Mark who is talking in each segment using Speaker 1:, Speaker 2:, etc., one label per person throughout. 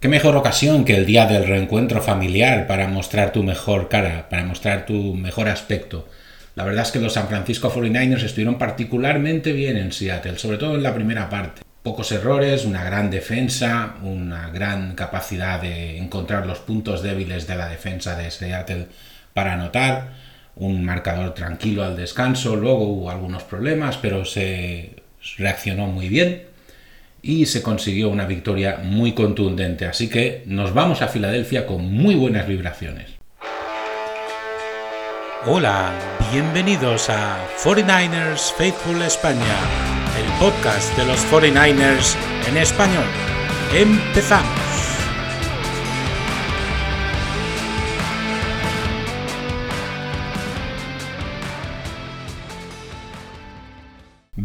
Speaker 1: ¿Qué mejor ocasión que el día del reencuentro familiar para mostrar tu mejor cara, para mostrar tu mejor aspecto? La verdad es que los San Francisco 49ers estuvieron particularmente bien en Seattle, sobre todo en la primera parte. Pocos errores, una gran defensa, una gran capacidad de encontrar los puntos débiles de la defensa de Seattle para anotar, un marcador tranquilo al descanso, luego hubo algunos problemas, pero se reaccionó muy bien y se consiguió una victoria muy contundente. Así que nos vamos a Filadelfia con muy buenas vibraciones.
Speaker 2: Hola, bienvenidos a 49ers Faithful España, el podcast de los 49ers en español. Empezamos.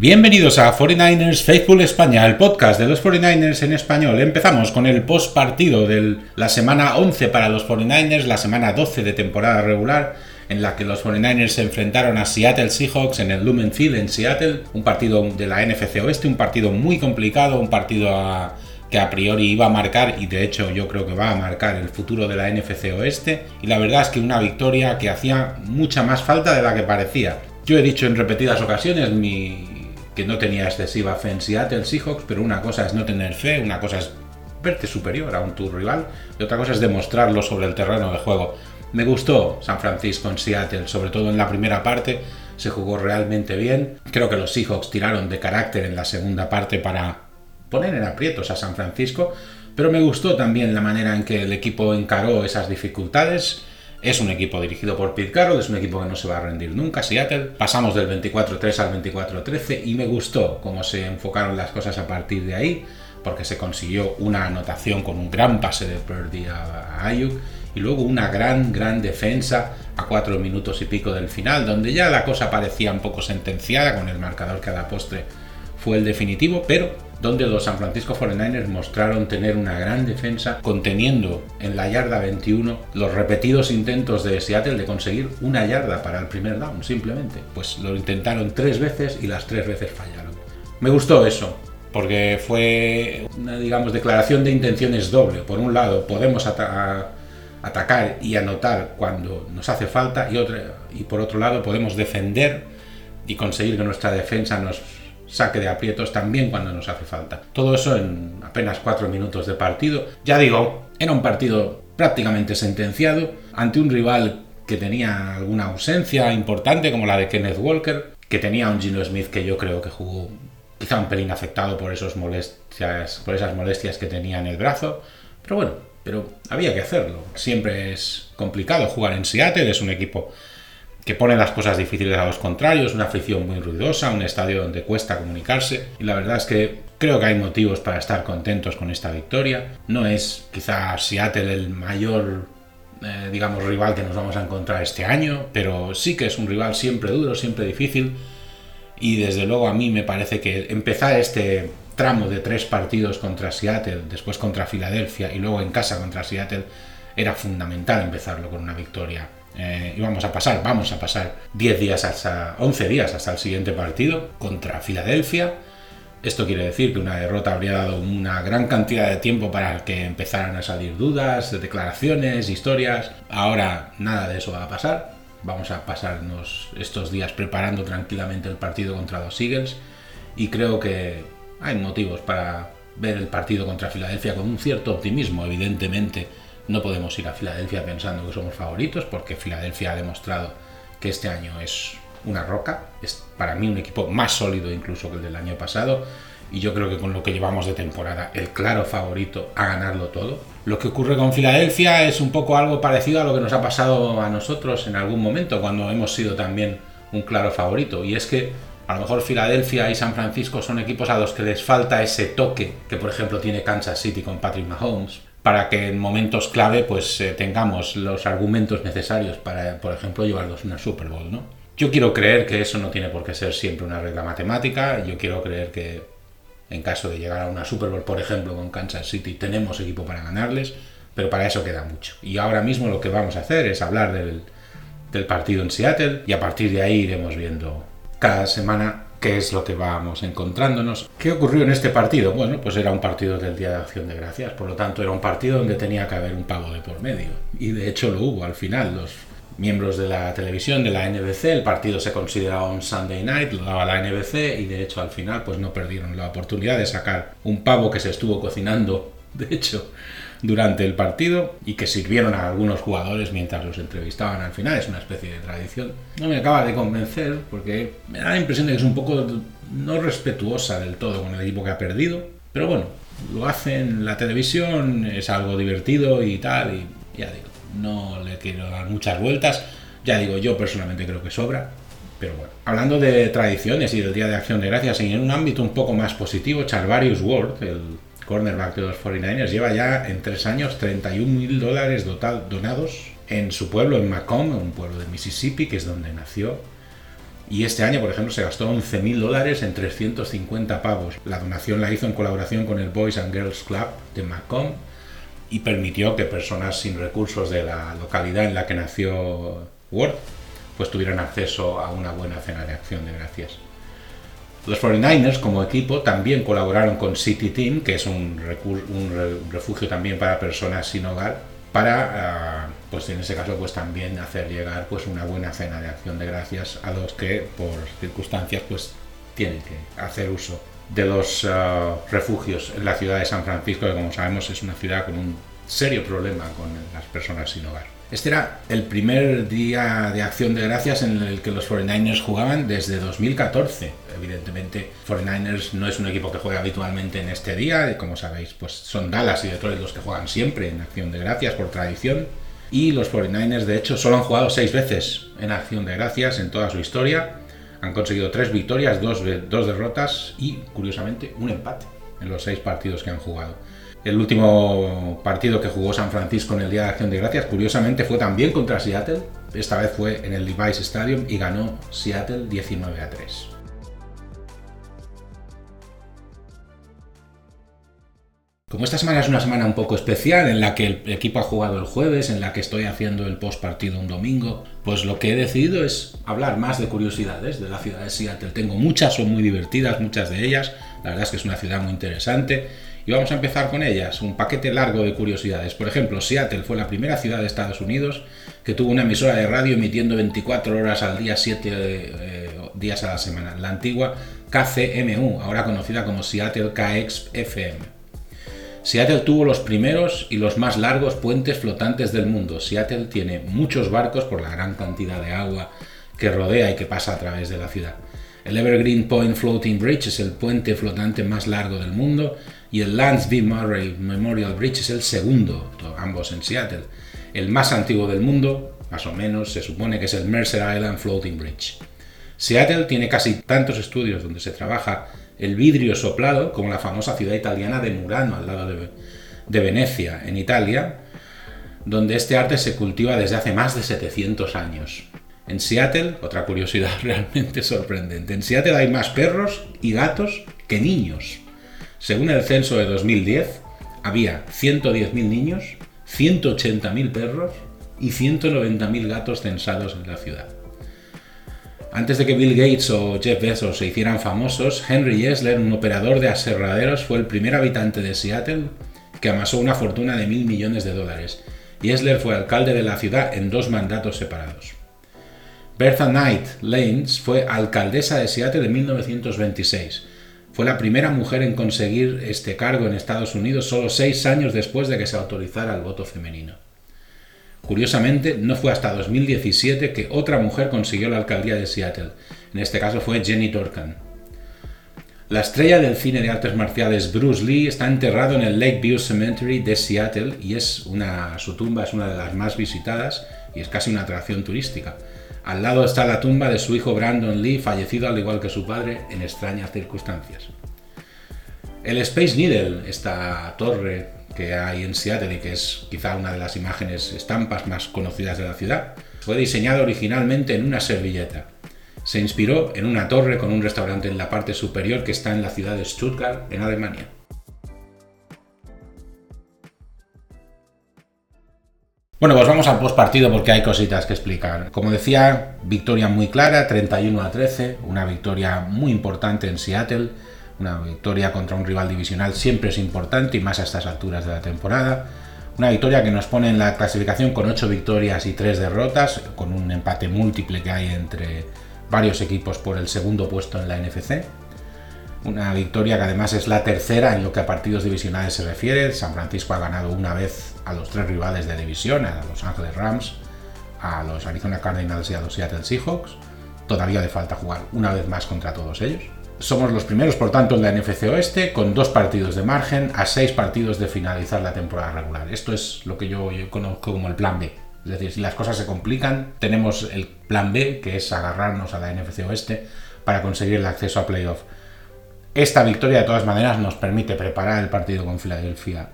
Speaker 1: Bienvenidos a 49ers Faithful España, el podcast de los 49ers en español. Empezamos con el post partido de la semana 11 para los 49ers, la semana 12 de temporada regular en la que los 49ers se enfrentaron a Seattle Seahawks en el Lumen Field en Seattle, un partido de la NFC Oeste, un partido muy complicado, un partido que a priori iba a marcar y de hecho yo creo que va a marcar el futuro de la NFC Oeste y la verdad es que una victoria que hacía mucha más falta de la que parecía. Yo he dicho en repetidas ocasiones que no tenía excesiva fe en Seattle Seahawks, pero una cosa es no tener fe, una cosa es verte superior a un tu rival y otra cosa es demostrarlo sobre el terreno de juego. Me gustó San Francisco en Seattle, sobre todo en la primera parte, se jugó realmente bien. Creo que los Seahawks tiraron de carácter en la segunda parte para poner en aprietos a San Francisco, pero me gustó también la manera en que el equipo encaró esas dificultades. Es un equipo dirigido por Pete Carroll, es un equipo que no se va a rendir nunca, Seattle. Pasamos del 24-3 al 24-13 y me gustó cómo se enfocaron las cosas a partir de ahí, porque se consiguió una anotación con un gran pase de Purdy a Ayuk y luego una gran, gran defensa a cuatro minutos y pico del final, donde ya la cosa parecía un poco sentenciada con el marcador que a la postre fue el definitivo, pero donde los San Francisco 49ers mostraron tener una gran defensa, conteniendo en la yarda 21 los repetidos intentos de Seattle de conseguir una yarda para el primer down, simplemente. Pues lo intentaron tres veces y las tres veces fallaron. Me gustó eso, porque fue una, digamos, declaración de intenciones doble. Por un lado, podemos atacar y anotar cuando nos hace falta y por otro lado podemos defender y conseguir que nuestra defensa nos saque de aprietos también cuando nos hace falta. Todo eso en apenas cuatro minutos de partido. Ya digo, era un partido prácticamente sentenciado ante un rival que tenía alguna ausencia importante como la de Kenneth Walker, que tenía un Gino Smith que yo creo que jugó quizá un pelín afectado por, esos molestias, por esas molestias que tenía en el brazo. Pero bueno, pero había que hacerlo. Siempre es complicado jugar en Seattle, es un equipo que pone las cosas difíciles a los contrarios, una afición muy ruidosa, un estadio donde cuesta comunicarse y la verdad es que creo que hay motivos para estar contentos con esta victoria. No es quizá Seattle el mayor eh, digamos rival que nos vamos a encontrar este año, pero sí que es un rival siempre duro, siempre difícil y desde luego a mí me parece que empezar este tramo de tres partidos contra Seattle, después contra Filadelfia y luego en casa contra Seattle, era fundamental empezarlo con una victoria. Eh, y vamos a pasar, vamos a pasar 10 días hasta 11 días hasta el siguiente partido contra Filadelfia. Esto quiere decir que una derrota habría dado una gran cantidad de tiempo para que empezaran a salir dudas, declaraciones, historias. Ahora nada de eso va a pasar. Vamos a pasarnos estos días preparando tranquilamente el partido contra los Eagles y creo que hay motivos para ver el partido contra Filadelfia con un cierto optimismo. Evidentemente, no podemos ir a Filadelfia pensando que somos favoritos, porque Filadelfia ha demostrado que este año es una roca. Es para mí un equipo más sólido incluso que el del año pasado. Y yo creo que con lo que llevamos de temporada, el claro favorito a ganarlo todo. Lo que ocurre con Filadelfia es un poco algo parecido a lo que nos ha pasado a nosotros en algún momento, cuando hemos sido también un claro favorito. Y es que a lo mejor Filadelfia y San Francisco son equipos a los que les falta ese toque que por ejemplo tiene Kansas City con Patrick Mahomes para que en momentos clave pues eh, tengamos los argumentos necesarios para por ejemplo llevarlos una Super Bowl, ¿no? Yo quiero creer que eso no tiene por qué ser siempre una regla matemática, yo quiero creer que en caso de llegar a una Super Bowl, por ejemplo, con Kansas City, tenemos equipo para ganarles, pero para eso queda mucho. Y ahora mismo lo que vamos a hacer es hablar del, del partido en Seattle y a partir de ahí iremos viendo cada semana ¿Qué es lo que vamos encontrándonos? ¿Qué ocurrió en este partido? Bueno, pues era un partido del Día de Acción de Gracias, por lo tanto era un partido donde tenía que haber un pavo de por medio. Y de hecho lo hubo al final. Los miembros de la televisión, de la NBC, el partido se consideraba un Sunday Night, lo daba la NBC y de hecho al final pues no perdieron la oportunidad de sacar un pavo que se estuvo cocinando, de hecho, durante el partido y que sirvieron a algunos jugadores mientras los entrevistaban al final. Es una especie de tradición. No me acaba de convencer porque me da la impresión de que es un poco no respetuosa del todo con el equipo que ha perdido. Pero bueno, lo hacen la televisión, es algo divertido y tal. Y ya digo, no le quiero dar muchas vueltas. Ya digo, yo personalmente creo que sobra. Pero bueno, hablando de tradiciones y del Día de Acción de Gracias, y en un ámbito un poco más positivo, Charvarius Ward, el cornerback de los 49ers, lleva ya en tres años 31 mil dólares donados en su pueblo, en Macomb, un pueblo de Mississippi, que es donde nació. Y este año, por ejemplo, se gastó 11 mil dólares en 350 pavos. La donación la hizo en colaboración con el Boys and Girls Club de Macomb y permitió que personas sin recursos de la localidad en la que nació Ward pues tuvieran acceso a una buena cena de acción de gracias. Los 49ers como equipo también colaboraron con City Team, que es un, refugio también para personas sin hogar, para, ah, pues en ese caso, pues también hacer llegar pues una buena cena de acción de gracias a los que por circunstancias pues tienen que hacer uso de los ah, refugios en la ciudad de San Francisco, que como sabemos es una ciudad con un serio problema con las personas sin hogar. Este era el primer día de acción de gracias en el que los 49ers jugaban desde 2014. Evidentemente, 49ers no es un equipo que juega habitualmente en este día, como sabéis, pues son Dallas y Detroit los que juegan siempre en acción de gracias por tradición. Y los 49ers, de hecho, solo han jugado seis veces en acción de gracias en toda su historia. Han conseguido tres victorias, dos, dos derrotas y, curiosamente, un empate en los seis partidos que han jugado. El último partido que jugó San Francisco en el Día de Acción de Gracias, curiosamente, fue también contra Seattle. Esta vez fue en el Levi's Stadium y ganó Seattle 19 a 3. Como esta semana es una semana un poco especial, en la que el equipo ha jugado el jueves, en la que estoy haciendo el post partido un domingo, pues lo que he decidido es hablar más de curiosidades de la ciudad de Seattle. Tengo muchas, son muy divertidas, muchas de ellas. La verdad es que es una ciudad muy interesante y vamos a empezar con ellas, un paquete largo de curiosidades. Por ejemplo, Seattle fue la primera ciudad de Estados Unidos que tuvo una emisora de radio emitiendo 24 horas al día, 7 eh, días a la semana. La antigua KCMU, ahora conocida como Seattle KXFM. Seattle tuvo los primeros y los más largos puentes flotantes del mundo. Seattle tiene muchos barcos por la gran cantidad de agua que rodea y que pasa a través de la ciudad. El Evergreen Point Floating Bridge es el puente flotante más largo del mundo y el Lance V. Murray Memorial Bridge es el segundo, ambos en Seattle. El más antiguo del mundo, más o menos, se supone que es el Mercer Island Floating Bridge. Seattle tiene casi tantos estudios donde se trabaja el vidrio soplado como la famosa ciudad italiana de Murano, al lado de, de Venecia, en Italia, donde este arte se cultiva desde hace más de 700 años. En Seattle, otra curiosidad realmente sorprendente, en Seattle hay más perros y gatos que niños. Según el censo de 2010, había 110.000 niños, 180.000 perros y 190.000 gatos censados en la ciudad. Antes de que Bill Gates o Jeff Bezos se hicieran famosos, Henry Yesler, un operador de aserraderos, fue el primer habitante de Seattle que amasó una fortuna de mil millones de dólares. Yesler fue alcalde de la ciudad en dos mandatos separados. Bertha Knight Lanes fue alcaldesa de Seattle en 1926 fue la primera mujer en conseguir este cargo en Estados Unidos solo seis años después de que se autorizara el voto femenino. Curiosamente, no fue hasta 2017 que otra mujer consiguió la alcaldía de Seattle. En este caso fue Jenny Dorcan. La estrella del cine de artes marciales Bruce Lee está enterrado en el Lakeview Cemetery de Seattle y es una, su tumba es una de las más visitadas y es casi una atracción turística. Al lado está la tumba de su hijo Brandon Lee, fallecido al igual que su padre en extrañas circunstancias. El Space Needle, esta torre que hay en Seattle y que es quizá una de las imágenes estampas más conocidas de la ciudad, fue diseñado originalmente en una servilleta. Se inspiró en una torre con un restaurante en la parte superior que está en la ciudad de Stuttgart, en Alemania. Bueno, pues vamos al postpartido porque hay cositas que explicar. Como decía, victoria muy clara, 31 a 13, una victoria muy importante en Seattle, una victoria contra un rival divisional siempre es importante y más a estas alturas de la temporada. Una victoria que nos pone en la clasificación con 8 victorias y 3 derrotas, con un empate múltiple que hay entre varios equipos por el segundo puesto en la NFC. Una victoria que además es la tercera en lo que a partidos divisionales se refiere. San Francisco ha ganado una vez a los tres rivales de división, a Los Ángeles Rams, a los Arizona Cardinals y a los Seattle Seahawks. Todavía le falta jugar una vez más contra todos ellos. Somos los primeros, por tanto, en la NFC Oeste, con dos partidos de margen a seis partidos de finalizar la temporada regular. Esto es lo que yo, conozco como el plan B. Es decir, si las cosas se complican, tenemos el plan B, que es agarrarnos a la NFC Oeste para conseguir el acceso a playoff. Esta victoria de todas maneras nos permite preparar el partido con Filadelfia,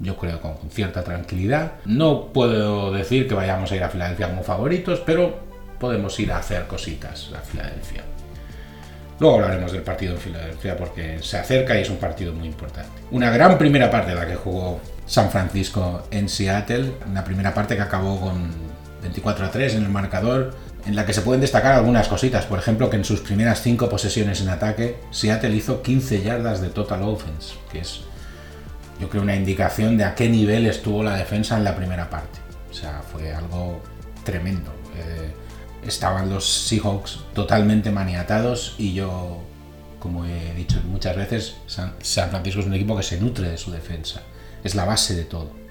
Speaker 1: yo creo con cierta tranquilidad. No puedo decir que vayamos a ir a Filadelfia como favoritos, pero podemos ir a hacer cositas a Filadelfia. Luego hablaremos del partido en Filadelfia porque se acerca y es un partido muy importante. Una gran primera parte de la que jugó San Francisco en Seattle, una primera parte que acabó con 24 a 3 en el marcador, en la que se pueden destacar algunas cositas. Por ejemplo, que en sus primeras 5 posesiones en ataque, Seattle hizo 15 yardas de total offense, que es, yo creo, una indicación de a qué nivel estuvo la defensa en la primera parte. O sea, fue algo tremendo. Eh, estaban los Seahawks totalmente maniatados y yo, como he dicho muchas veces, San Francisco es un equipo que se nutre de su defensa. Es la base de todo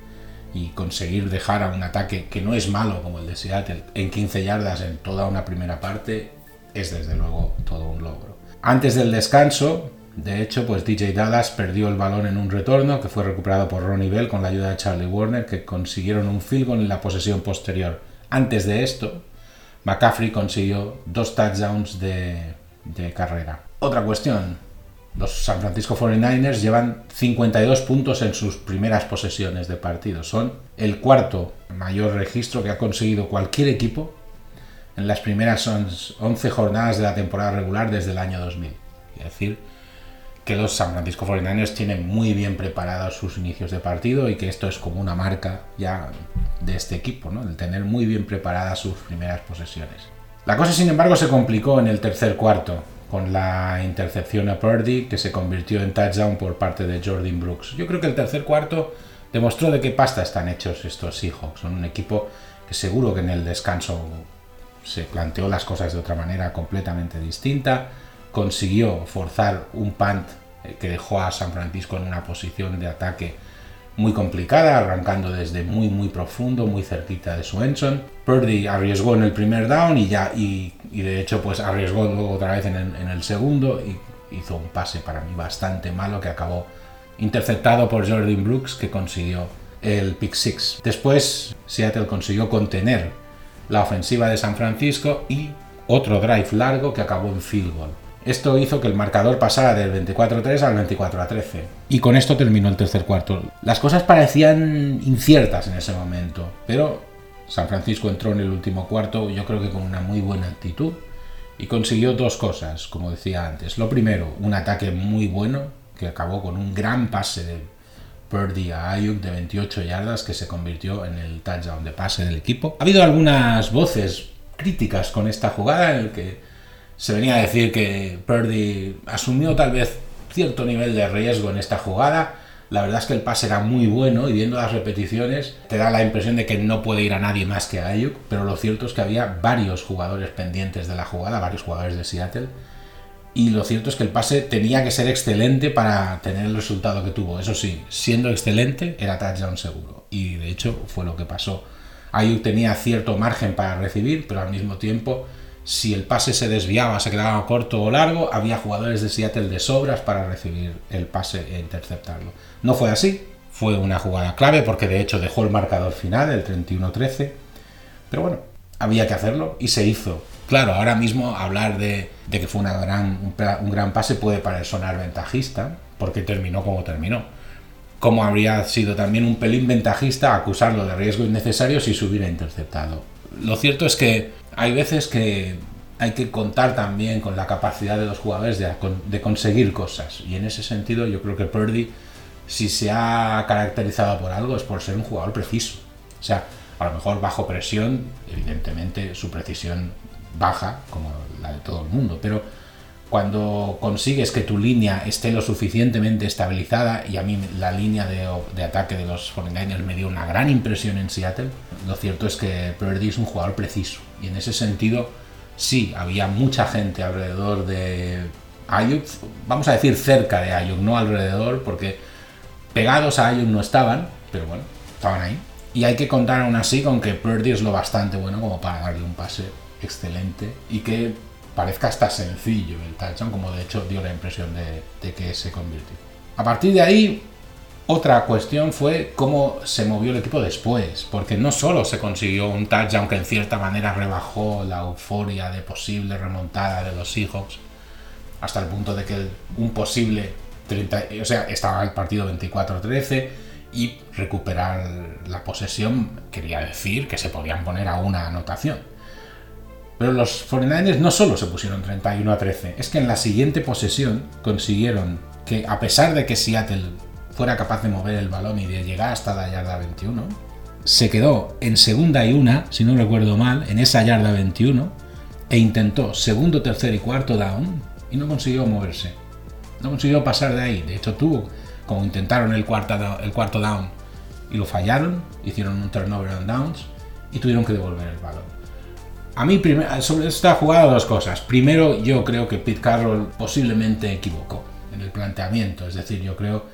Speaker 1: y conseguir dejar a un ataque que no es malo como el de Seattle en 15 yardas en toda una primera parte es desde luego todo un logro. Antes del descanso, de hecho, pues DJ Dallas perdió el balón en un retorno que fue recuperado por Ronnie Bell con la ayuda de Charlie Warner que consiguieron un field goal en la posesión posterior. Antes de esto, McCaffrey consiguió dos touchdowns de, de carrera. Otra cuestión, los San Francisco 49ers llevan 52 puntos en sus primeras posesiones de partido. Son el cuarto mayor registro que ha conseguido cualquier equipo en las primeras 11 jornadas de la temporada regular desde el año 2000. Es decir, que los San Francisco 49ers tienen muy bien preparados sus inicios de partido y que esto es como una marca ya de este equipo, ¿no? el tener muy bien preparadas sus primeras posesiones. La cosa, sin embargo, se complicó en el tercer cuarto con la intercepción a Purdy que se convirtió en touchdown por parte de Jordan Brooks. Yo creo que el tercer cuarto demostró de qué pasta están hechos estos Seahawks. Son un equipo que seguro que en el descanso se planteó las cosas de otra manera completamente distinta. Consiguió forzar un punt eh, que dejó a San Francisco en una posición de ataque muy complicada, arrancando desde muy muy profundo, muy cerquita de su Enson. Purdy arriesgó en el primer down y ya y, de hecho pues arriesgó luego otra vez en el, segundo y hizo un pase para mí bastante malo que acabó interceptado por Jordan Brooks que consiguió el pick six. Después Seattle consiguió contener la ofensiva de San Francisco y otro drive largo que acabó en field goal. Esto hizo que el marcador pasara del 24-3 al 24-13. Y con esto terminó el tercer cuarto. Las cosas parecían inciertas en ese momento, pero San Francisco entró en el último cuarto, yo creo que con una muy buena actitud, y consiguió dos cosas, como decía antes. Lo primero, un ataque muy bueno, que acabó con un gran pase de Purdy a Ayuk de 28 yardas, que se convirtió en el touchdown de pase del equipo. Ha habido algunas voces críticas con esta jugada en el que se venía a decir que Purdy asumió tal vez cierto nivel de riesgo en esta jugada. La verdad es que el pase era muy bueno y viendo las repeticiones te da la impresión de que no puede ir a nadie más que a Ayuk, pero lo cierto es que había varios jugadores pendientes de la jugada, varios jugadores de Seattle, y lo cierto es que el pase tenía que ser excelente para tener el resultado que tuvo. Eso sí, siendo excelente era touchdown seguro, y de hecho fue lo que pasó. Ayuk tenía cierto margen para recibir, pero al mismo tiempo si el pase se desviaba, se quedaba corto o largo, había jugadores de Seattle de sobras para recibir el pase e interceptarlo. No fue así, fue una jugada clave porque de hecho dejó el marcador final, el 31-13, pero bueno, había que hacerlo y se hizo. Claro, ahora mismo hablar de, que fue un, gran pase puede parecer sonar ventajista, porque terminó como terminó. Como habría sido también un pelín ventajista acusarlo de riesgo innecesario si se hubiera interceptado. Lo cierto es que hay veces que hay que contar también con la capacidad de los jugadores de, conseguir cosas. Y en ese sentido yo creo que Purdy, si se ha caracterizado por algo, es por ser un jugador preciso. O sea, A lo mejor bajo presión, evidentemente su precisión baja, como la de todo el mundo, pero cuando consigues que tu línea esté lo suficientemente estabilizada, y a mí la línea de, ataque de los 49ers me dio una gran impresión en Seattle, lo cierto es que Purdy es un jugador preciso, y en ese sentido sí, había mucha gente alrededor de Ayuk, vamos a decir cerca de Ayuk, no alrededor, porque pegados a Ayuk no estaban, pero bueno, estaban ahí. Y hay que contar aún así con que Purdy es lo bastante bueno como para darle un pase excelente y que parezca hasta sencillo el touchdown, como de hecho dio la impresión de, que se convirtió. A partir de ahí, otra cuestión fue cómo se movió el equipo después, porque no solo se consiguió un touchdown que en cierta manera rebajó la euforia de posible remontada de los Seahawks, hasta el punto de que un posible 30, o sea, estaba el partido 24-13 y recuperar la posesión quería decir que se podían poner a una anotación. Pero los 49ers no solo se pusieron 31 a 13, es que en la siguiente posesión consiguieron que, a pesar de que Seattle fuera capaz de mover el balón y de llegar hasta la yarda 21, se quedó en segunda y una, si no recuerdo mal, en esa yarda 21, e intentó segundo, tercer y cuarto down y no consiguió moverse. No consiguió pasar de ahí. De hecho, tuvo, como intentaron el cuarto, down y lo fallaron, hicieron un turnover on downs y tuvieron que devolver el balón. A mí, sobre esta jugada, dos cosas. Primero, yo creo que Pete Carroll posiblemente equivocó en el planteamiento. Es decir, yo creo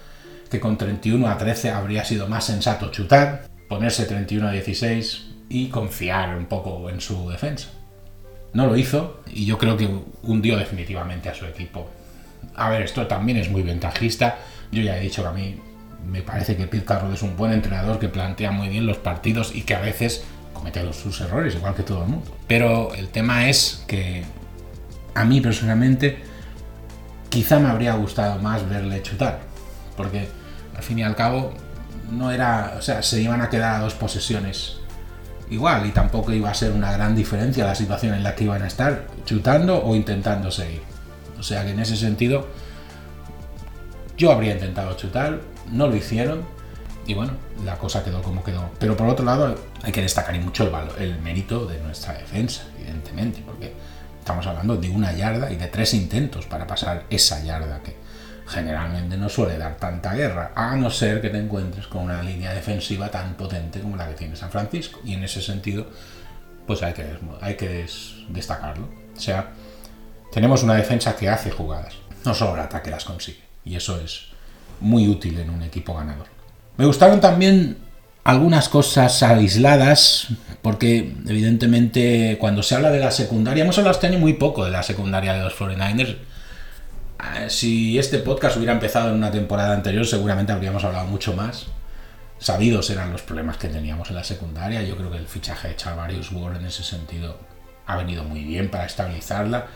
Speaker 1: que con 31 a 13 habría sido más sensato chutar, ponerse 31 a 16 y confiar un poco en su defensa. No lo hizo y yo creo que hundió definitivamente a su equipo. A ver, esto también es muy ventajista. Yo ya he dicho que a mí me parece que Carroll es un buen entrenador que plantea muy bien los partidos y que a veces comete sus errores, igual que todo el mundo. Pero el tema es que a mí personalmente quizá me habría gustado más verle chutar, porque al fin y al cabo no era, o sea, se iban a quedar a dos posesiones igual y tampoco iba a ser una gran diferencia la situación en la que iban a estar chutando o intentando seguir. O sea que en ese sentido yo habría intentado chutar, no lo hicieron y bueno, la cosa quedó como quedó. Pero por otro lado, hay que destacar y mucho el, valor, el mérito de nuestra defensa, evidentemente, porque estamos hablando de una yarda y de tres intentos para pasar esa yarda que generalmente no suele dar tanta guerra, a no ser que te encuentres con una línea defensiva tan potente como la que tiene San Francisco. Y en ese sentido, pues hay que, destacarlo. O sea, tenemos una defensa que hace jugadas, no solo ataque las consigue. Y eso es muy útil en un equipo ganador. Me gustaron también algunas cosas aisladas, porque evidentemente cuando se habla de la secundaria, hemos hablado este muy poco de la secundaria de los 49ers. Ah, si este podcast hubiera empezado en una temporada anterior, seguramente habríamos hablado mucho más. Sabidos eran los problemas que teníamos en la secundaria. Yo creo que el fichaje de Charvarius Ward en ese sentido ha venido muy bien para estabilizarla.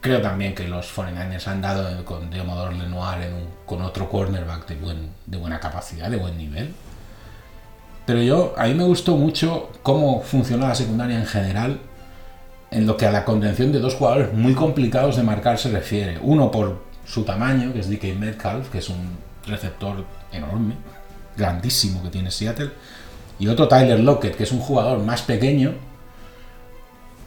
Speaker 1: Creo también que los 49ers han dado con Deomodor Lenoir con otro cornerback de, buen, de buena capacidad, de buen nivel. Pero yo, a mí me gustó mucho cómo funcionó la secundaria en general en lo que a la contención de dos jugadores muy complicados de marcar se refiere. Uno por su tamaño, que es DK Metcalf, que es un receptor enorme, grandísimo que tiene Seattle. Y otro Tyler Lockett, que es un jugador más pequeño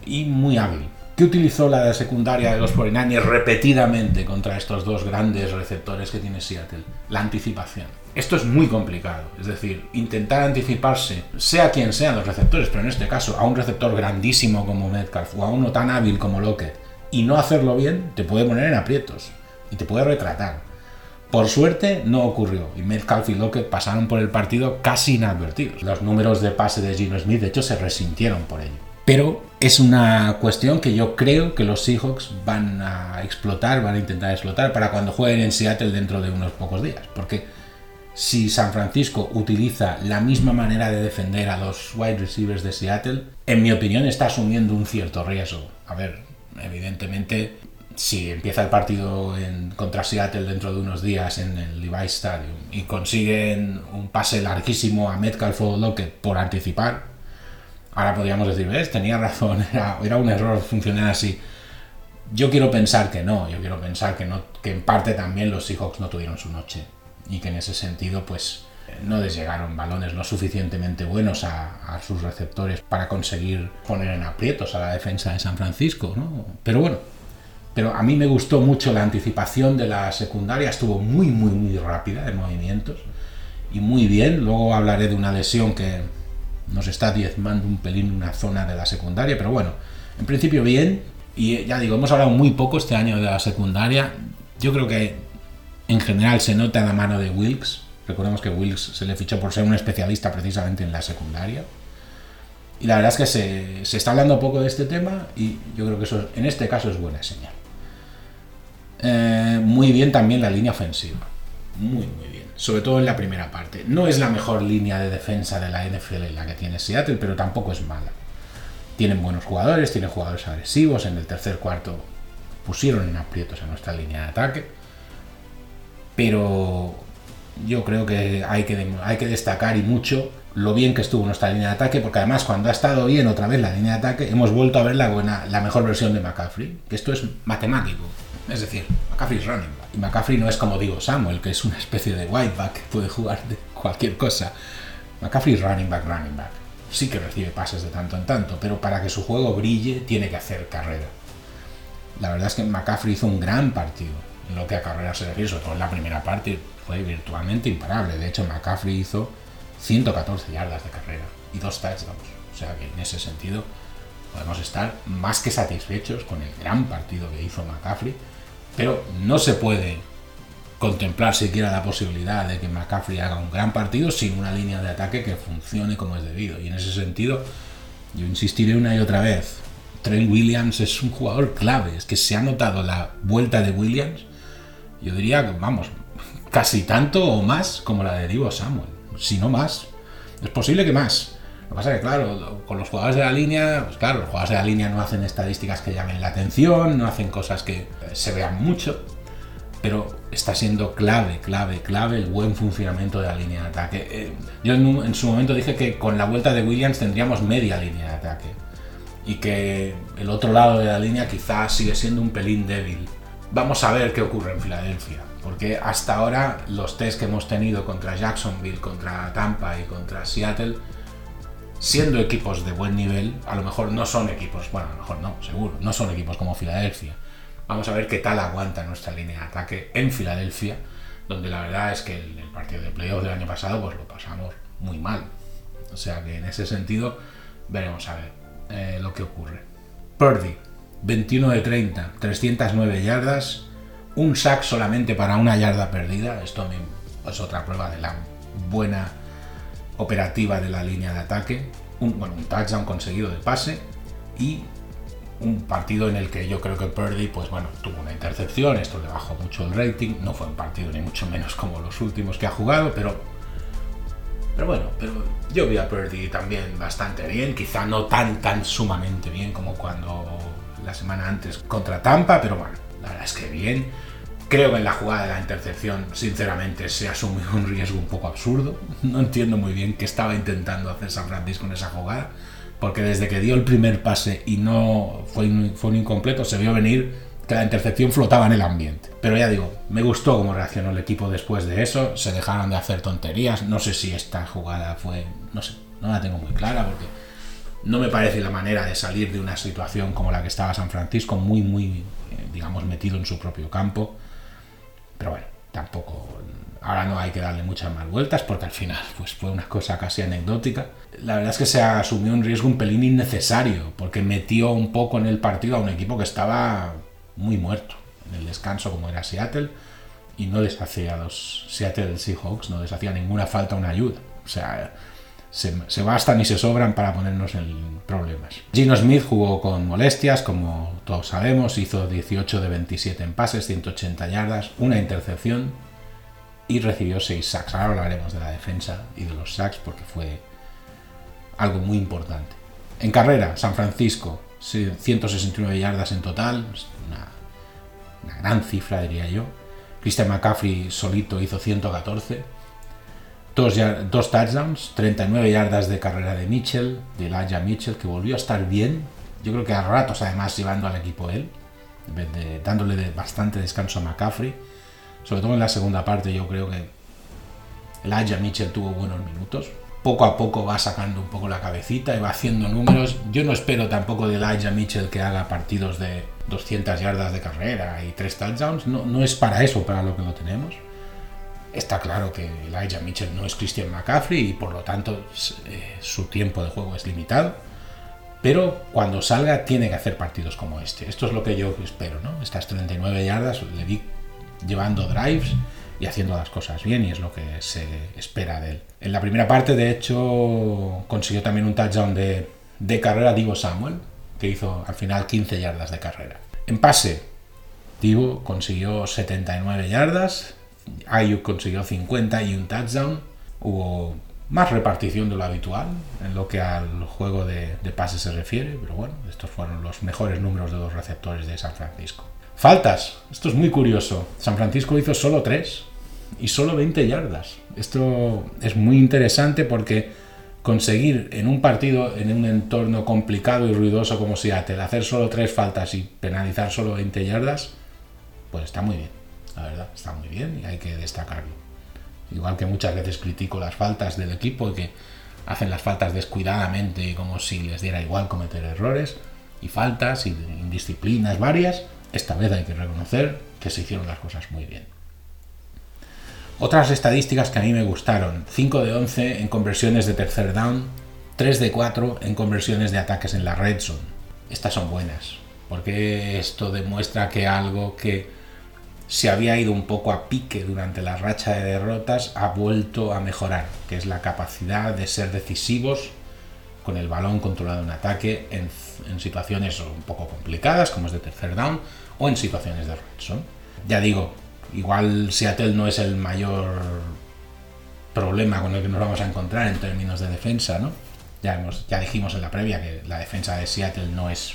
Speaker 1: y muy hábil ¿Qué utilizó la secundaria de los 49ers repetidamente contra estos dos grandes receptores que tiene Seattle? La anticipación. Esto es muy complicado, es decir, intentar anticiparse, sea quien sean los receptores, pero en este caso a un receptor grandísimo como Metcalf o a uno tan hábil como Lockett, y no hacerlo bien, te puede poner en aprietos y te puede retratar. Por suerte no ocurrió y Metcalf y Lockett pasaron por el partido casi inadvertidos. Los números de pase de Gino Smith de hecho se resintieron por ello. Pero es una cuestión que yo creo que los Seahawks van a explotar, van a intentar explotar para cuando jueguen en Seattle dentro de unos pocos días. Porque si San Francisco utiliza la misma manera de defender a los wide receivers de Seattle, en mi opinión está asumiendo un cierto riesgo. A ver, evidentemente, si empieza el partido en, contra Seattle dentro de unos días en el Levi's Stadium y consiguen un pase larguísimo a Metcalf o Lockett por anticipar, Ahora podríamos decir, ¿ves? Tenía razón, era, un error funcionar así. Yo quiero pensar que no, yo quiero pensar que, no, que en parte también los Seahawks no tuvieron su noche y que en ese sentido, pues no les llegaron balones lo suficientemente buenos a, sus receptores para conseguir poner en aprietos a la defensa de San Francisco. ¿no? Pero bueno, pero a mí me gustó mucho la anticipación de la secundaria, estuvo muy, muy, muy rápida de movimientos y muy bien. Luego hablaré de una lesión que nos está diezmando un pelín una zona de la secundaria, pero bueno, en principio bien. Y ya digo, hemos hablado muy poco este año de la secundaria. Yo creo que en general se nota la mano de Wilkes. Recordemos que Wilkes se le fichó por ser un especialista precisamente en la secundaria. Y la verdad es que se, se está hablando poco de este tema y yo creo que eso en este caso es buena señal. Eh, muy bien también la línea ofensiva. Muy, muy bien. Sobre todo en la primera parte. No es la mejor línea de defensa de la NFL la que tiene Seattle, pero tampoco es mala. Tienen buenos jugadores, tienen jugadores agresivos. En el tercer cuarto pusieron en aprietos a nuestra línea de ataque. Pero yo creo que hay que, hay que destacar y mucho lo bien que estuvo nuestra línea de ataque, porque además cuando ha estado bien otra vez la línea de ataque, hemos vuelto a ver la, buena, la mejor versión de McCaffrey, que esto es matemático. Es decir, McCaffrey es running. Y McCaffrey no es como digo Samuel, que es una especie de white back que puede jugar de cualquier cosa. McCaffrey es running back, running back. Sí que recibe pases de tanto en tanto, pero para que su juego brille tiene que hacer carrera. La verdad es que McCaffrey hizo un gran partido en lo que a carrera se refiere, sobre todo en la primera parte fue virtualmente imparable. De hecho, McCaffrey hizo 114 yardas de carrera y dos touchdowns. O sea que en ese sentido podemos estar más que satisfechos con el gran partido que hizo McCaffrey pero no se puede contemplar siquiera la posibilidad de que McCaffrey haga un gran partido sin una línea de ataque que funcione como es debido. Y en ese sentido, yo insistiré una y otra vez, Trent Williams es un jugador clave, es que se ha notado la vuelta de Williams, yo diría vamos, casi tanto o más como la de Divo Samuel, si no más. Es posible que más. Lo que pasa es que, claro, con los jugadores de la línea, pues claro, los jugadores de la línea no hacen estadísticas que llamen la atención, no hacen cosas que se vean mucho, pero está siendo clave, clave, clave el buen funcionamiento de la línea de ataque. Eh, yo en, su momento dije que con la vuelta de Williams tendríamos media línea de ataque y que el otro lado de la línea quizás sigue siendo un pelín débil. Vamos a ver qué ocurre en Filadelfia, porque hasta ahora los test que hemos tenido contra Jacksonville, contra Tampa y contra Seattle, siendo equipos de buen nivel, a lo mejor no son equipos, bueno, a lo mejor no, seguro, no son equipos como Filadelfia. Vamos a ver qué tal aguanta nuestra línea de ataque en Filadelfia, donde la verdad es que el, partido de playoff del año pasado pues lo pasamos muy mal. O sea que en ese sentido veremos a ver eh, lo que ocurre. Purdy, 21 de 30, 309 yardas, un sack solamente para una yarda perdida. Esto es otra prueba de la buena operativa de la línea de ataque, un, bueno, un touchdown conseguido de pase y un partido en el que yo creo que Purdy, pues bueno, tuvo una intercepción, esto le bajó mucho el rating, no fue un partido ni mucho menos como los últimos que ha jugado, pero, pero bueno, pero yo vi a Purdy también bastante bien, quizá no tan, tan sumamente bien como cuando la semana antes contra Tampa, pero bueno, la verdad es que bien Creo que en la jugada de la intercepción, sinceramente, se asumió un riesgo un poco absurdo. No entiendo muy bien qué estaba intentando hacer San Francisco en esa jugada, porque desde que dio el primer pase y no fue, fue un incompleto, se vio venir que la intercepción flotaba en el ambiente. Pero ya digo, me gustó cómo reaccionó el equipo después de eso, se dejaron de hacer tonterías, no sé si esta jugada fue, no sé, no la tengo muy clara porque no me parece la manera de salir de una situación como la que estaba San Francisco, muy, muy, eh, digamos, metido en su propio campo. Pero bueno, tampoco. Ahora no hay que darle muchas más vueltas porque al final pues fue una cosa casi anecdótica. La verdad es que se asumió un riesgo un pelín innecesario porque metió un poco en el partido a un equipo que estaba muy muerto en el descanso como era Seattle y no les hacía a los Seattle Seahawks, no les hacía ninguna falta una ayuda. O sea, se, bastan y se sobran para ponernos en problemas. Gino Smith jugó con molestias, como todos sabemos, hizo 18 de 27 en pases, 180 yardas, una intercepción y recibió 6 sacks. Ahora hablaremos de la defensa y de los sacks porque fue algo muy importante. En carrera, San Francisco, 169 yardas en total, una, una gran cifra diría yo. Christian McCaffrey solito hizo 114 Dos, dos, touchdowns, 39 yardas de carrera de Mitchell, de Elijah Mitchell, que volvió a estar bien. Yo creo que a ratos, además, llevando al equipo él, dándole bastante descanso a McCaffrey. Sobre todo en la segunda parte, yo creo que Elijah Mitchell tuvo buenos minutos. Poco a poco va sacando un poco la cabecita y va haciendo números. Yo no espero tampoco de Elijah Mitchell que haga partidos de 200 yardas de carrera y 3 touchdowns. No, no es para eso, para lo que lo tenemos. Está claro que Elijah Mitchell no es Christian McCaffrey y por lo tanto eh, su tiempo de juego es limitado. Pero cuando salga tiene que hacer partidos como este. Esto es lo que yo espero, ¿no? Estas 39 yardas le vi llevando drives y haciendo las cosas bien y es lo que se espera de él. En la primera parte, de hecho, consiguió también un touchdown de, de carrera Divo Samuel, que hizo al final 15 yardas de carrera. En pase, Divo consiguió 79 yardas, Ayuk consiguió 50 y un touchdown. Hubo más repartición de lo habitual en lo que al juego de, de pase se refiere, pero bueno, estos fueron los mejores números de los receptores de San Francisco. Faltas, esto es muy curioso. San Francisco hizo solo 3 y solo 20 yardas. Esto es muy interesante porque conseguir en un partido, en un entorno complicado y ruidoso como Seattle, hacer solo 3 faltas y penalizar solo 20 yardas, pues está muy bien. La verdad, está muy bien y hay que destacarlo. Igual que muchas veces critico las faltas del equipo que hacen las faltas descuidadamente y como si les diera igual cometer errores y faltas y indisciplinas varias, esta vez hay que reconocer que se hicieron las cosas muy bien. Otras estadísticas que a mí me gustaron, 5 de 11 en conversiones de tercer down, 3 de 4 en conversiones de ataques en la red zone. Estas son buenas, porque esto demuestra que algo que se había ido un poco a pique durante la racha de derrotas, ha vuelto a mejorar, que es la capacidad de ser decisivos con el balón controlado en ataque en, situaciones un poco complicadas, como es de tercer down, o en situaciones de red. Ya digo, igual Seattle no es el mayor problema con el que nos vamos a encontrar en términos de defensa, ¿no? Ya dijimos en la previa que la defensa de Seattle no es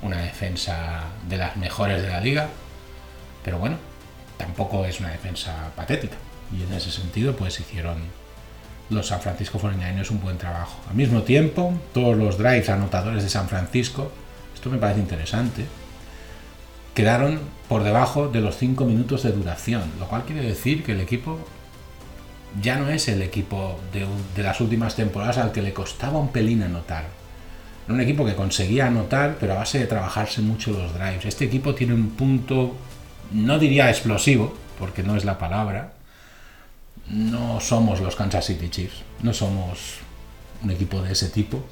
Speaker 1: una defensa de las mejores de la liga, pero bueno, tampoco es una defensa patética. Y en ese sentido, pues hicieron los San Francisco 49ers un buen trabajo. Al mismo tiempo, todos los drives anotadores de San Francisco, esto me parece interesante, quedaron por debajo de los 5 minutos de duración, lo cual quiere decir que el equipo ya no es el equipo de, de, las últimas temporadas al que le costaba un pelín anotar. Era un equipo que conseguía anotar, pero a base de trabajarse mucho los drives. Este equipo tiene un punto no diría explosivo, porque no es la palabra. No somos los Kansas City Chiefs, no somos un equipo de ese tipo,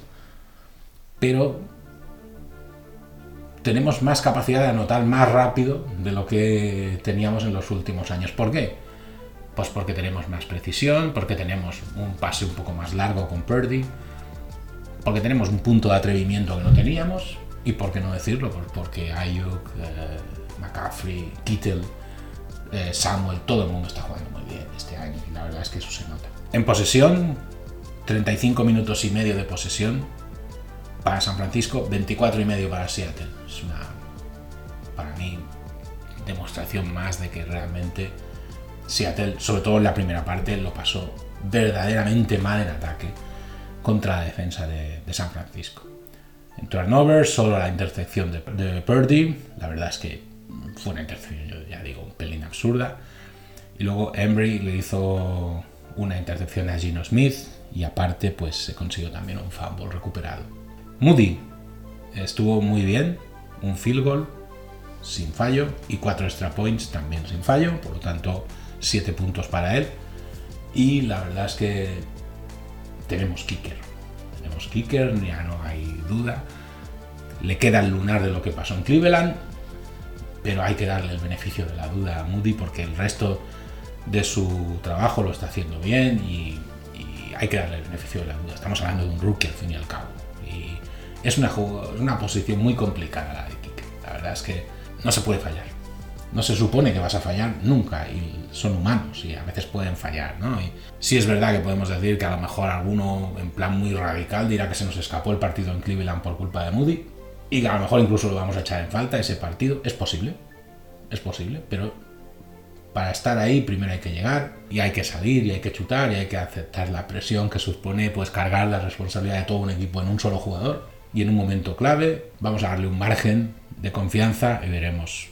Speaker 1: pero tenemos más capacidad de anotar más rápido de lo que teníamos en los últimos años. ¿Por qué? Pues porque tenemos más precisión, porque tenemos un pase un poco más largo con Purdy, porque tenemos un punto de atrevimiento que no teníamos, y por qué no decirlo, porque Ayuk, eh, McCaffrey, Kittel, eh, Samuel, todo el mundo está jugando muy bien este año y la verdad es que eso se nota. En posesión, 35 minutos y medio de posesión para San Francisco, 24 y medio para Seattle. Es una, para mí, demostración más de que realmente Seattle, sobre todo en la primera parte, lo pasó verdaderamente mal en ataque contra la defensa de, de San Francisco. En turnover, solo la intercepción de, de Purdy, la verdad es que fue una intercepción, ya digo, un pelín absurda. Y luego Embry le hizo una intercepción a Gino Smith y aparte pues se consiguió también un fumble recuperado. Moody estuvo muy bien, un field goal sin fallo y cuatro extra points también sin fallo, por lo tanto siete puntos para él. Y la verdad es que tenemos kicker, tenemos kicker, ya no hay duda. Le queda el lunar de lo que pasó en Cleveland, pero hay que darle el beneficio de la duda a Moody porque el resto de su trabajo lo está haciendo bien y, y, hay que darle el beneficio de la duda. Estamos hablando de un rookie al fin y al cabo. Y es una, una posición muy complicada la de Kike. La verdad es que no se puede fallar. No se supone que vas a fallar nunca y son humanos y a veces pueden fallar, ¿no? Y sí es verdad que podemos decir que a lo mejor alguno en plan muy radical dirá que se nos escapó el partido en Cleveland por culpa de Moody, y a lo mejor incluso lo vamos a echar en falta ese partido. Es posible, es posible, pero para estar ahí primero hay que llegar y hay que salir y hay que chutar y hay que aceptar la presión que supone pues cargar la responsabilidad de todo un equipo en un solo jugador y en un momento clave vamos a darle un margen de confianza y veremos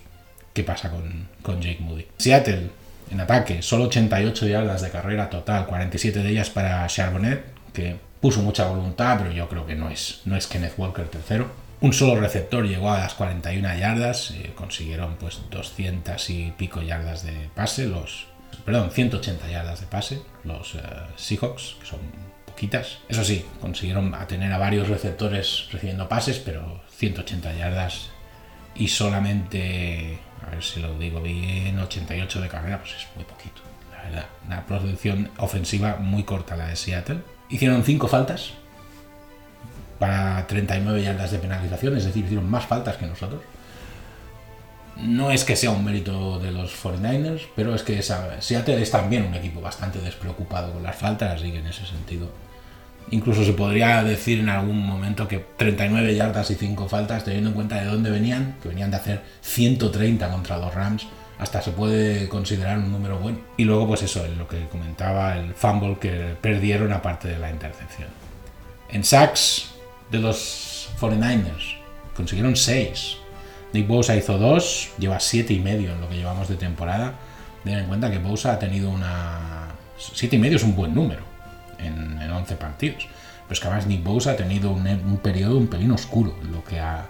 Speaker 1: qué pasa con, con Jake Moody. Seattle En ataque, solo 88 yardas de carrera total, 47 de ellas para Charbonnet, que puso mucha voluntad, pero yo creo que no es, no es Kenneth Walker tercero. Un solo receptor llegó a las 41 yardas, eh, consiguieron pues 200 y pico yardas de pase, los, perdón, 180 yardas de pase, los eh, Seahawks, que son poquitas. Eso sí, consiguieron tener a varios receptores recibiendo pases, pero 180 yardas y solamente, a ver si lo digo bien, 88 de carrera, pues es muy poquito, la verdad. Una producción ofensiva muy corta la de Seattle. Hicieron 5 faltas para 39 yardas de penalización, es decir, hicieron más faltas que nosotros. No es que sea un mérito de los 49ers, pero es que Seattle es también un equipo bastante despreocupado con las faltas, así que en ese sentido Incluso se podría decir en algún momento que 39 yardas y 5 faltas, teniendo en cuenta de dónde venían, que venían de hacer 130 contra los Rams, hasta se puede considerar un número bueno. Y luego, pues eso, lo que comentaba, el fumble que perdieron aparte de la intercepción. En sacks de los 49ers consiguieron 6. Nick Bosa hizo 2, lleva 7 y medio en lo que llevamos de temporada. Ten en cuenta que Bosa ha tenido una... 7 y medio es un buen número en, 11 partidos. Pero es que además Nick Bosa ha tenido un, periodo un pelín oscuro en lo que a,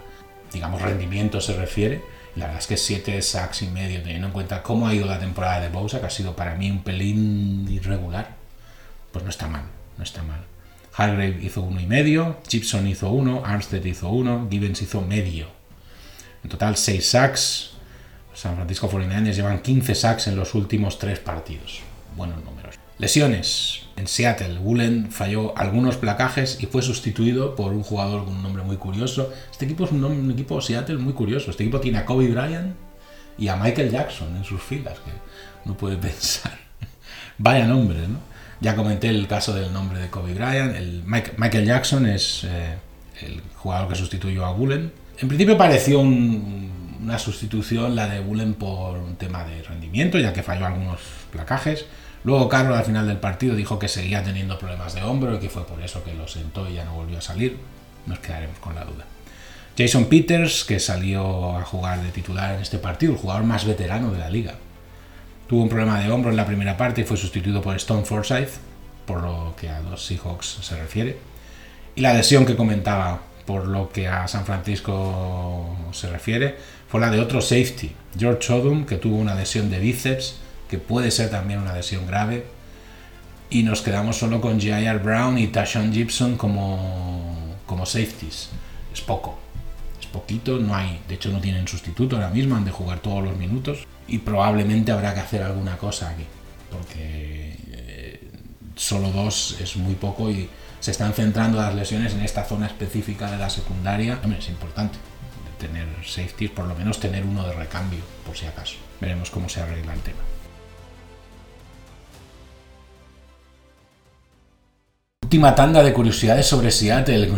Speaker 1: digamos, rendimiento se refiere. La verdad es que 7 sacks y medio, teniendo en cuenta cómo ha ido la temporada de Bosa, que ha sido para mí un pelín irregular, pues no está mal, no está mal. Hargrave hizo uno y medio, Gibson hizo uno, Armstead hizo uno, Gibbons hizo medio. En total 6 sacks. San Francisco 49ers llevan 15 sacks en los últimos 3 partidos. Buenos números. Lesiones. En Seattle, Woolen falló algunos placajes y fue sustituido por un jugador con un nombre muy curioso. Este equipo es un, equipo Seattle muy curioso. Este equipo tiene a Kobe Bryant y a Michael Jackson en sus filas, que no puede pensar. Vaya nombre, ¿no? Ya comenté el caso del nombre de Kobe Bryant. El Michael Jackson es eh, el jugador que sustituyó a Woolen. En principio pareció una sustitución la de Woolen por un tema de rendimiento, ya que falló algunos placajes. Luego Carlos al final del partido dijo que seguía teniendo problemas de hombro y que fue por eso que lo sentó y ya no volvió a salir. Nos quedaremos con la duda. Jason Peters, que salió a jugar de titular en este partido, el jugador más veterano de la liga. Tuvo un problema de hombro en la primera parte y fue sustituido por Stone Forsyth, por lo que a los Seahawks se refiere. Y la lesión que comentaba, por lo que a San Francisco se refiere, fue la de otro safety, George Odom, que tuvo una lesión de bíceps que puede ser también una lesión grave. Y nos quedamos solo con J.R. Brown y Tashawn Gibson como, como safeties. Es poco, es poquito, no hay, de hecho no tienen sustituto ahora mismo, han de jugar todos los minutos y probablemente habrá que hacer alguna cosa aquí, porque eh, solo dos es muy poco y se están centrando las lesiones en esta zona específica de la secundaria. Hombre, es importante tener safeties, por lo menos tener uno de recambio, por si acaso. Veremos cómo se arregla el tema. Última tanda de curiosidades sobre Seattle,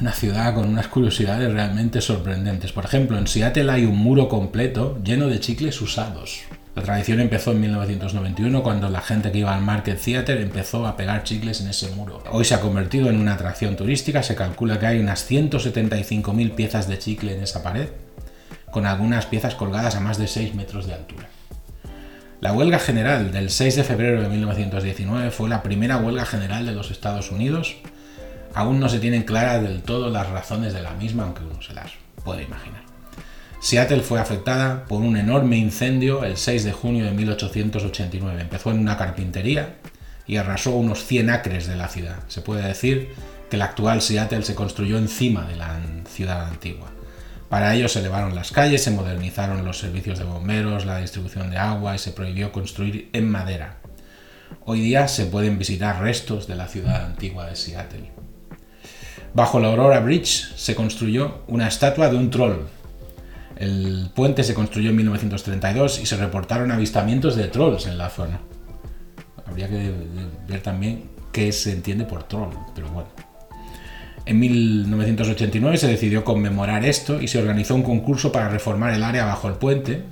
Speaker 1: una ciudad con unas curiosidades realmente sorprendentes. Por ejemplo, en Seattle hay un muro completo lleno de chicles usados. La tradición empezó en 1991 cuando la gente que iba al Market Theater empezó a pegar chicles en ese muro. Hoy se ha convertido en una atracción turística, se calcula que hay unas 175.000 piezas de chicle en esa pared, con algunas piezas colgadas a más de 6 metros de altura. La huelga general del 6 de febrero de 1919 fue la primera huelga general de los Estados Unidos. Aún no se tienen claras del todo las razones de la misma, aunque uno se las puede imaginar. Seattle fue afectada por un enorme incendio el 6 de junio de 1889. Empezó en una carpintería y arrasó unos 100 acres de la ciudad. Se puede decir que la actual Seattle se construyó encima de la ciudad antigua. Para ello se elevaron las calles, se modernizaron los servicios de bomberos, la distribución de agua y se prohibió construir en madera. Hoy día se pueden visitar restos de la ciudad antigua de Seattle. Bajo la Aurora Bridge se construyó una estatua de un troll. El puente se construyó en 1932 y se reportaron avistamientos de trolls en la zona. Habría que ver también qué se entiende por troll, pero bueno. En 1989 se decidió conmemorar esto y se organizó un concurso para reformar el área bajo el puente,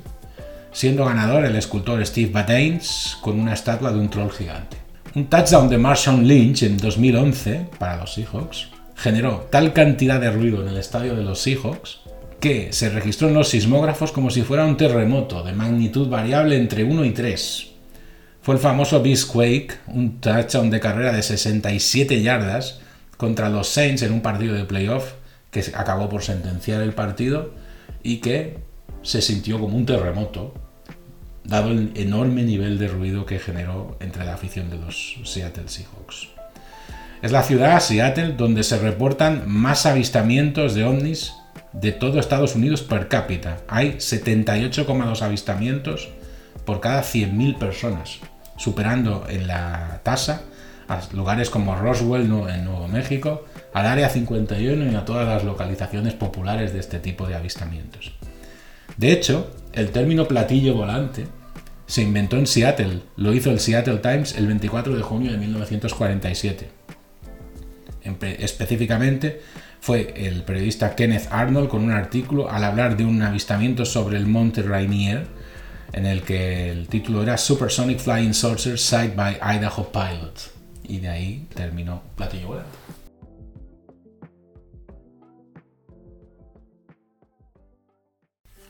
Speaker 1: siendo ganador el escultor Steve Badains con una estatua de un troll gigante. Un touchdown de Marshawn Lynch en 2011 para los Seahawks generó tal cantidad de ruido en el estadio de los Seahawks que se registró en los sismógrafos como si fuera un terremoto de magnitud variable entre 1 y 3. fue el famoso Quake, un touchdown de carrera de 67 yardas contra los Saints en un partido de playoff que acabó por sentenciar el partido y que se sintió como un terremoto, dado el enorme nivel de ruido que generó entre la afición de los Seattle Seahawks. Es la ciudad, Seattle, donde se reportan más avistamientos de ovnis de todo Estados Unidos per cápita. Hay 78,2 avistamientos por cada 100.000 personas, superando en la tasa a lugares como Roswell en Nuevo México, al Área 51 y a todas las localizaciones populares de este tipo de avistamientos. De hecho, el término platillo volante se inventó en Seattle, lo hizo el Seattle Times el 24 de junio de 1947 específicamente fue el periodista Kenneth Arnold con un artículo al hablar de un avistamiento sobre el monte Rainier, en el que el título era Supersonic Flying Saucer Sight by Idaho Pilot. Y de ahí terminó Platillo Volante.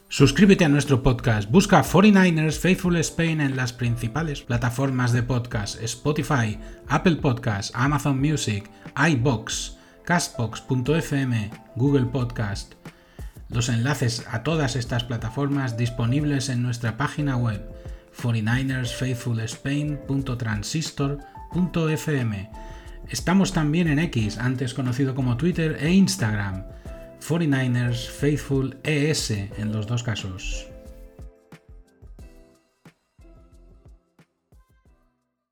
Speaker 2: Suscríbete a nuestro podcast. Busca 49ers Faithful Spain en las principales plataformas de podcast: Spotify, Apple Podcasts, Amazon Music, iBox, Castbox.fm, Google Podcast. Los enlaces a todas estas plataformas disponibles en nuestra página web 49ersfaithfulspain.transistor.fm. Estamos también en X, antes conocido como Twitter e Instagram. 49ers Faithful ES en los dos casos.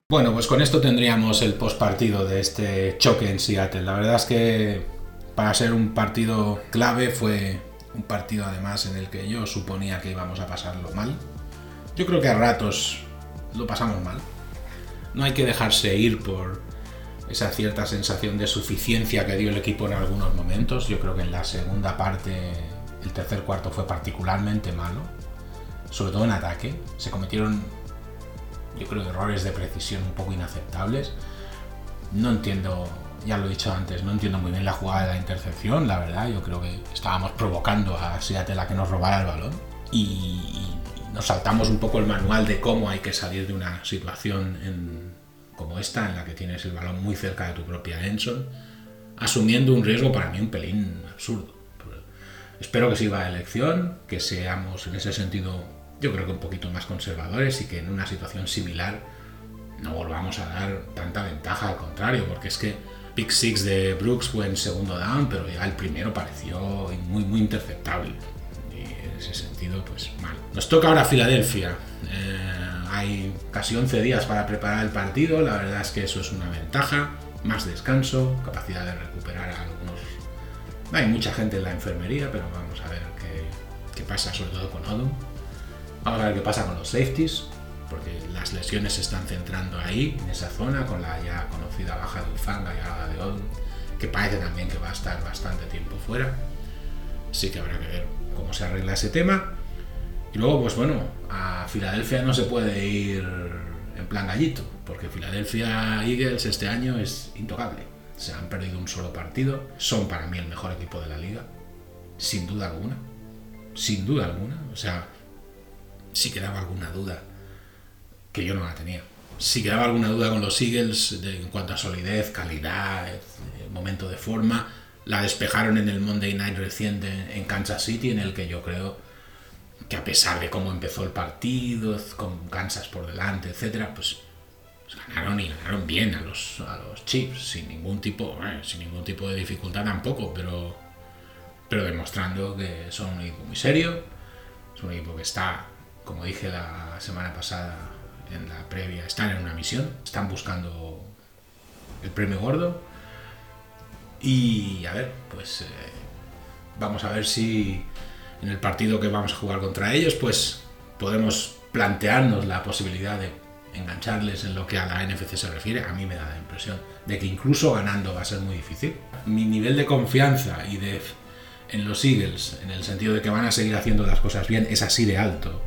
Speaker 1: Bueno, pues con esto tendríamos el postpartido de este choque en Seattle. La verdad es que para ser un partido clave fue un partido además en el que yo suponía que íbamos a pasarlo mal. Yo creo que a ratos lo pasamos mal. No hay que dejarse ir por esa cierta sensación de suficiencia que dio el equipo en algunos momentos. Yo creo que en la segunda parte, el tercer cuarto fue particularmente malo, sobre todo en ataque. Se cometieron, yo creo, errores de precisión un poco inaceptables. No entiendo, ya lo he dicho antes, no entiendo muy bien la jugada de la intercepción, la verdad. Yo creo que estábamos provocando a Seattle a que nos robara el balón y, nos saltamos un poco el manual de cómo hay que salir de una situación en, como esta, en la que tienes el balón muy cerca de tu propia Enson, asumiendo un riesgo para mí un pelín absurdo. Espero que sirva la elección, que seamos en ese sentido, yo creo que un poquito más conservadores y que en una situación similar no volvamos a dar tanta ventaja, al contrario, porque es que Pick Six de Brooks fue en segundo down, pero ya el primero pareció muy, muy interceptable. Ese sentido, pues mal. Nos toca ahora Filadelfia. Eh, hay casi 11 días para preparar el partido, la verdad es que eso es una ventaja, más descanso, capacidad de recuperar a algunos... Hay mucha gente en la enfermería, pero vamos a ver qué, pasa sobre todo con Odom. Vamos a ver qué pasa con los safeties, porque las lesiones se están centrando ahí, en esa zona, con la ya conocida baja de Ufanga y ahora de Odom, que parece también que va a estar bastante tiempo fuera. Así que habrá que ver cómo se arregla ese tema. Y luego, pues bueno, a Filadelfia no se puede ir en plan gallito, porque Filadelfia Eagles este año es intocable. Se han perdido un solo partido, son para mí el mejor equipo de la liga, sin duda alguna. Sin duda alguna. O sea, si quedaba alguna duda, que yo no la tenía. Si quedaba alguna duda con los Eagles en cuanto a solidez, calidad, eh, momento de forma, la despejaron en el Monday Night reciente en Kansas City, en el que yo creo que a pesar de cómo empezó el partido, con Kansas por delante, etcétera, pues, pues, ganaron y ganaron bien a los, a los Chiefs, sin ningún tipo, sin ningún tipo de dificultad tampoco, pero, pero demostrando que son un equipo muy serio, es un equipo que está, como dije la semana pasada en la previa, están en una misión, están buscando el premio gordo. Y a ver, pues eh, vamos a ver si en el partido que vamos a jugar contra ellos, pues podemos plantearnos la posibilidad de engancharles en lo que a la NFC se refiere. A mí me da la impresión de que incluso ganando va a ser muy difícil. Mi nivel de confianza y de en los Eagles, en el sentido de que van a seguir haciendo las cosas bien, es así de alto.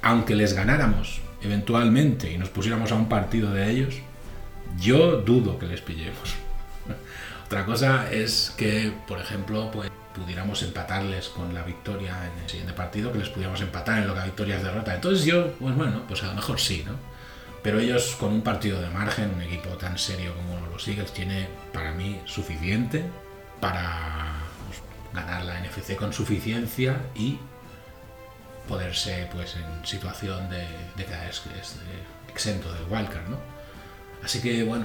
Speaker 1: Aunque les ganáramos eventualmente y nos pusiéramos a un partido de ellos, yo dudo que les pillemos. Otra cosa es que, por ejemplo, pues pudiéramos empatarles con la victoria en el siguiente partido, que les pudiéramos empatar en lo que la victoria es derrota. Entonces yo, pues bueno, pues a lo mejor sí, ¿no? Pero ellos con un partido de margen, un equipo tan serio como los Eagles, tiene para mí suficiente para pues, ganar la NFC con suficiencia y poderse pues en situación de, de quedar exento del wildcard, ¿no? Así que bueno,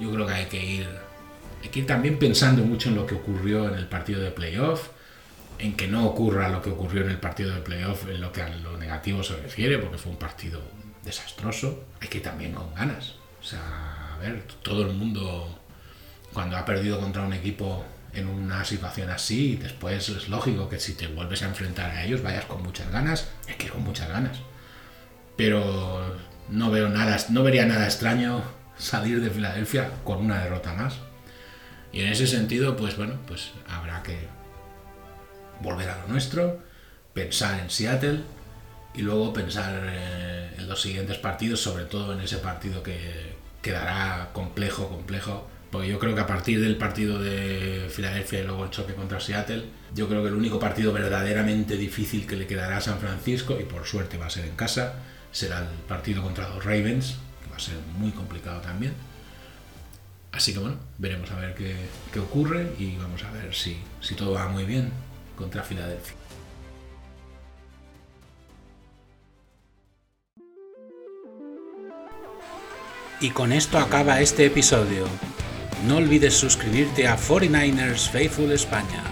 Speaker 1: yo creo que hay que ir hay que ir también pensando mucho en lo que ocurrió en el partido de playoff, en que no ocurra lo que ocurrió en el partido de playoff en lo que a lo negativo se refiere, porque fue un partido desastroso, hay que ir también con ganas. O sea, a ver, todo el mundo cuando ha perdido contra un equipo en una situación así, después es lógico que si te vuelves a enfrentar a ellos vayas con muchas ganas, hay que ir con muchas ganas. Pero no veo nada, no vería nada extraño salir de Filadelfia con una derrota más. Y en ese sentido, pues bueno, pues habrá que volver a lo nuestro, pensar en Seattle y luego pensar eh, en los siguientes partidos, sobre todo en ese partido que quedará complejo, complejo. Porque yo creo que a partir del partido de Filadelfia y luego el choque contra Seattle, yo creo que el único partido verdaderamente difícil que le quedará a San Francisco, y por suerte va a ser en casa, será el partido contra los Ravens, que va a ser muy complicado también. Así que bueno, veremos a ver qué, ocurre y vamos a ver si, si todo va muy bien contra Filadelfia.
Speaker 2: Y con esto acaba este episodio. No olvides suscribirte a 49ers Faithful España.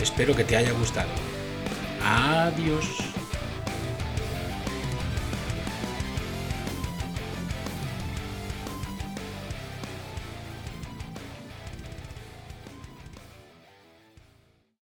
Speaker 2: Espero que te haya gustado. Adiós.